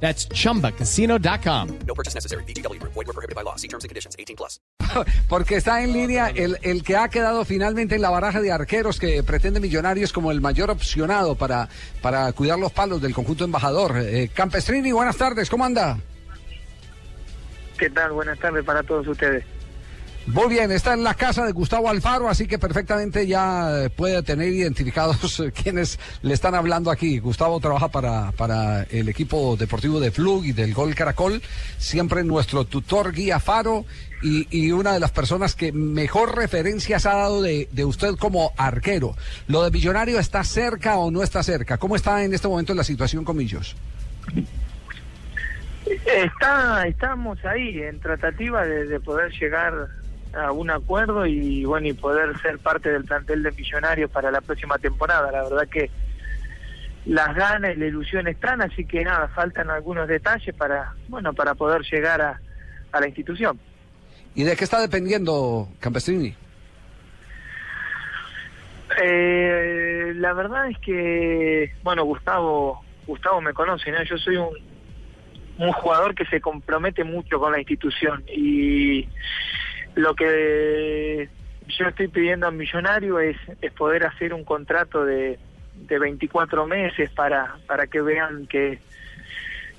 That's chumbacasino.com. No purchase necessary. BGW. Void were prohibited by law. See terms and conditions. 18 plus. Porque está en línea el, el que ha quedado finalmente en la baraja de arqueros que pretende Millonarios como el mayor opcionado para, para cuidar los palos del conjunto embajador. Eh, Campestrini, buenas tardes, ¿cómo anda? ¿Qué tal? Buenas tardes para todos ustedes. Muy bien, está en la casa de Gustavo Alfaro, así que perfectamente ya eh, puede tener identificados quienes le están hablando aquí. Gustavo trabaja para, para el equipo deportivo de Flug y del Gol Caracol, siempre nuestro tutor guía Faro y, y una de las personas que mejor referencias ha dado de, de usted como arquero. ¿Lo de Millonario está cerca o no está cerca? ¿Cómo está en este momento la situación con Millos? Está, estamos ahí en tratativa de poder llegar a un acuerdo y bueno y poder ser parte del plantel de Millonarios para la próxima temporada. La verdad que las ganas y la ilusión están, así que nada, faltan algunos detalles para bueno para poder llegar a, a la institución. ¿Y de qué está dependiendo Campestrini? Eh, la verdad es que, bueno, Gustavo, Gustavo me conoce, ¿no? Yo soy un, un jugador que se compromete mucho con la institución y lo que yo estoy pidiendo a Millonario es, es poder hacer un contrato de, de 24 meses para, para que vean que,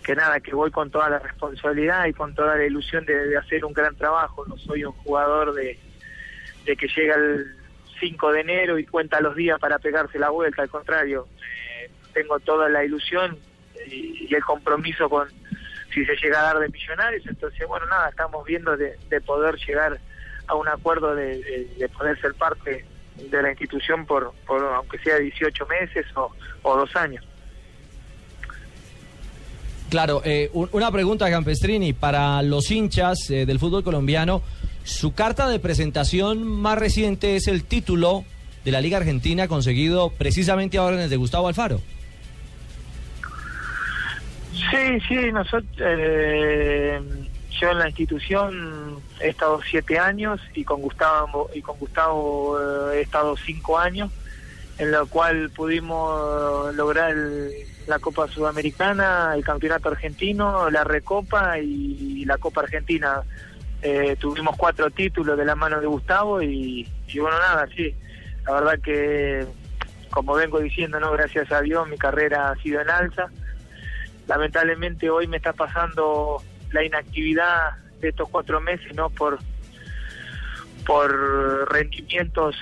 que nada, que voy con toda la responsabilidad y con toda la ilusión de, hacer un gran trabajo. No soy un jugador de, de que llega el 5 de enero y cuenta los días para pegarse la vuelta, al contrario, eh, tengo toda la ilusión y, el compromiso con si se llega a dar de millonarios, entonces bueno, nada, estamos viendo de poder llegar a un acuerdo de, de, de, poder ser parte de la institución por, por aunque sea 18 meses o, o dos años. Claro, eh, una pregunta, Campestrini, para los hinchas eh, del fútbol colombiano, su carta de presentación más reciente es el título de la Liga Argentina conseguido precisamente a órdenes de Gustavo Alfaro. Sí, sí, nosotros, eh, yo en la institución he estado siete años y con Gustavo y con Gustavo eh, he estado cinco años, en lo cual pudimos lograr el, la Copa Sudamericana, el Campeonato Argentino, la Recopa y la Copa Argentina. Eh, tuvimos cuatro títulos de la mano de Gustavo y, y bueno, nada, sí, la verdad que, como vengo diciendo, no gracias a Dios, mi carrera ha sido en alza. Lamentablemente hoy me está pasando la inactividad de estos cuatro meses, no por, por rendimientos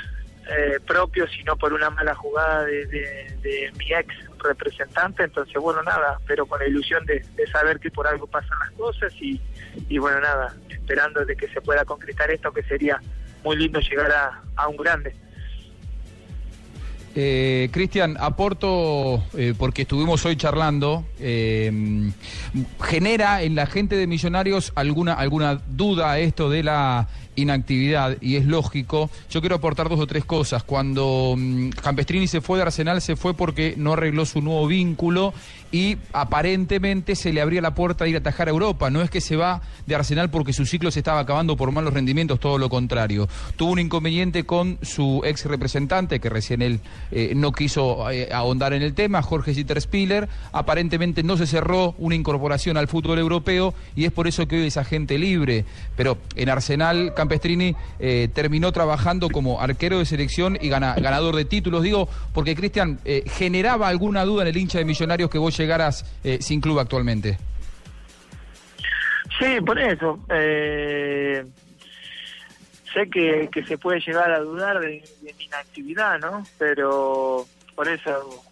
eh, propios, sino por una mala jugada de, mi ex representante. Entonces, bueno, nada, pero con la ilusión de, de saber que por algo pasan las cosas y, y, bueno, nada, esperando de que se pueda concretar esto, que sería muy lindo llegar a, a un grande. Eh, Cristian, aporto, eh, porque estuvimos hoy charlando, eh, genera en la gente de Millonarios alguna, alguna duda esto de la inactividad y es lógico. Yo quiero aportar dos o tres cosas. Cuando um, Campestrini se fue de Arsenal se fue porque no arregló su nuevo vínculo y aparentemente se le abría la puerta de ir a atajar a Europa. No es que se va de Arsenal porque su ciclo se estaba acabando por malos rendimientos, todo lo contrario. Tuvo un inconveniente con su ex representante, que recién él eh, no quiso eh, ahondar en el tema, Jorge Spiller. Aparentemente no se cerró una incorporación al fútbol europeo y es por eso que hoy es agente libre. Pero en Arsenal, Campestrini eh, terminó trabajando como arquero de selección y gana, ganador de títulos. Digo, porque Cristian, eh, generaba alguna duda en el hincha de Millonarios que vos llegaras eh, sin club actualmente. Sí, por eso. Eh, sé que, se puede llegar a dudar de, de, mi inactividad, ¿no? Pero por eso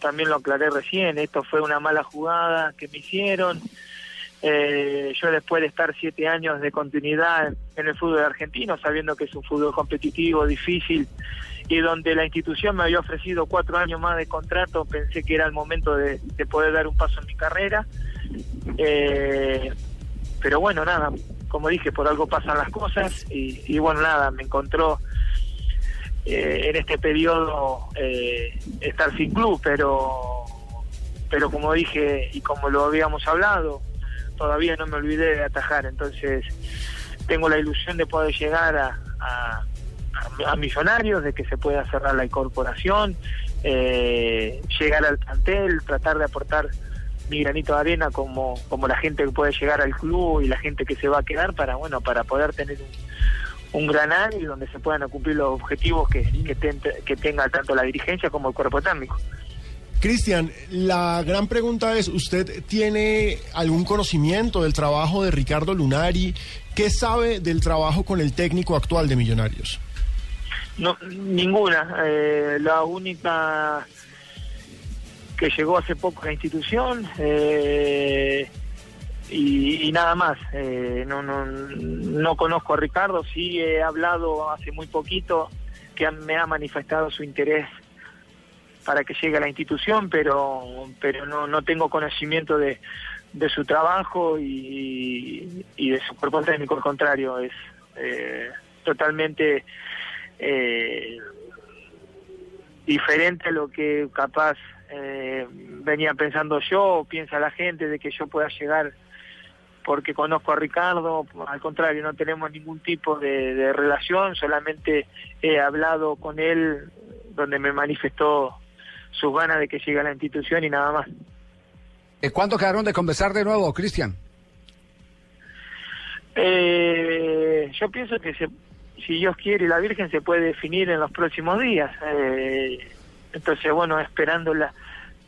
también lo aclaré recién. Esto fue una mala jugada que me hicieron. Eh, yo después de estar siete años de continuidad en, el fútbol argentino, sabiendo que es un fútbol competitivo, difícil, y donde la institución me había ofrecido cuatro años más de contrato, pensé que era el momento de, de poder dar un paso en mi carrera. Eh, pero bueno, nada, como dije, por algo pasan las cosas y, y bueno, nada, me encontró eh, en este periodo eh, estar sin club, pero, pero como dije y como lo habíamos hablado, todavía no me olvidé de atajar, entonces tengo la ilusión de poder llegar a, a, a Millonarios, de que se pueda cerrar la incorporación, eh, llegar al plantel, tratar de aportar mi granito de arena como, como la gente que puede llegar al club y la gente que se va a quedar para bueno para poder tener un, un gran año donde se puedan cumplir los objetivos que, que, ten- que tenga tanto la dirigencia como el cuerpo técnico. Cristian, la gran pregunta es, ¿usted tiene algún conocimiento del trabajo de Ricardo Lunari? ¿Qué sabe del trabajo con el técnico actual de Millonarios? No, ninguna. Eh, la única que llegó hace poco a la institución eh, y, nada más. Eh, no, no, no conozco a Ricardo, sí he hablado hace muy poquito que me ha manifestado su interés para que llegue a la institución, pero pero no, no tengo conocimiento de, de su trabajo y, y de su cuerpo técnico, al contrario, es eh, totalmente eh, diferente a lo que capaz eh, venía pensando yo o piensa la gente de que yo pueda llegar porque conozco a Ricardo, al contrario, no tenemos ningún tipo de, de relación, solamente he hablado con él donde me manifestó sus ganas de que llegue a la institución y nada más. Eh, ¿Cuándo quedaron de conversar de nuevo, Cristian? Eh, yo pienso que se, si Dios quiere y la Virgen se puede definir en los próximos días. Eh, entonces, bueno, esperando la,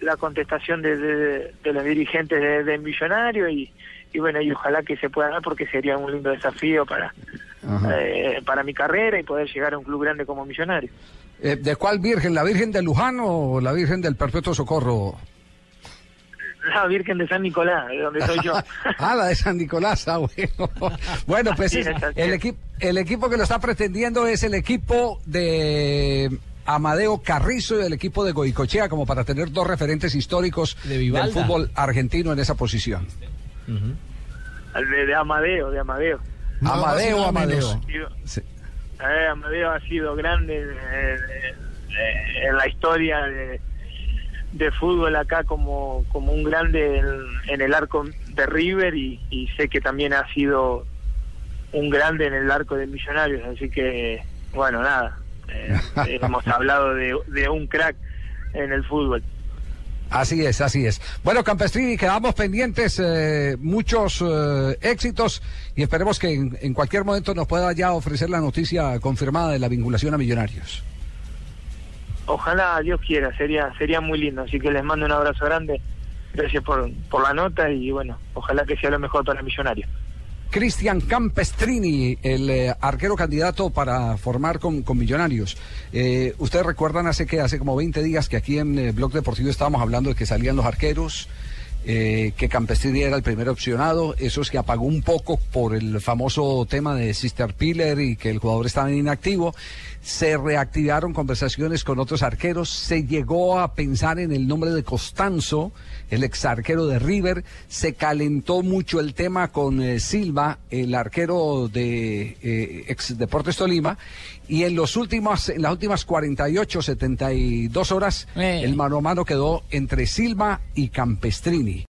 la contestación de, de, de los dirigentes de, de Millonario y, y bueno, y ojalá que se pueda dar porque sería un lindo desafío para, eh, para mi carrera y poder llegar a un club grande como Millonario. Eh, ¿De cuál Virgen? ¿La Virgen de Luján o la Virgen del Perpetuo Socorro? La Virgen de San Nicolás, de donde soy yo. ah, la de San Nicolás, ah, bueno. Bueno, pues es- el, equipo el equipo que lo está pretendiendo es el equipo de Amadeo Carrizo y el equipo de Goicochea, como para tener dos referentes históricos De del fútbol argentino en esa posición. De, de Amadeo, de Amadeo. Amadeo, nada Amadeo. Sí. Eh, Amadeo ha sido grande eh, eh, en la historia de, de fútbol acá como, como un grande en, en el arco de River y, y sé que también ha sido un grande en el arco de Millonarios, así que bueno, nada, eh, hemos hablado de, de un crack en el fútbol. Así es, así es. Bueno, Campestrini, quedamos pendientes, eh, muchos eh, éxitos y esperemos que en, cualquier momento nos pueda ya ofrecer la noticia confirmada de la vinculación a Millonarios. Ojalá Dios quiera, sería sería muy lindo, así que les mando un abrazo grande, gracias por, por la nota y bueno, ojalá que sea lo mejor para Millonarios. Cristian Campestrini, el eh, arquero candidato para formar con, con Millonarios. Eh, Ustedes recuerdan hace que hace como 20 días que aquí en eh, Blog Deportivo estábamos hablando de que salían los arqueros, eh, que Campestrini era el primer opcionado, eso es que apagó un poco por el famoso tema de Sister Piller y que el jugador estaba inactivo. Se reactivaron conversaciones con otros arqueros, se llegó a pensar en el nombre de Costanzo, el ex arquero de River, se calentó mucho el tema con eh, Silva, el arquero de eh, ex Deportes Tolima, y en los últimos, en las últimas 48, 72 horas, Eh. el mano a mano quedó entre Silva y Campestrini.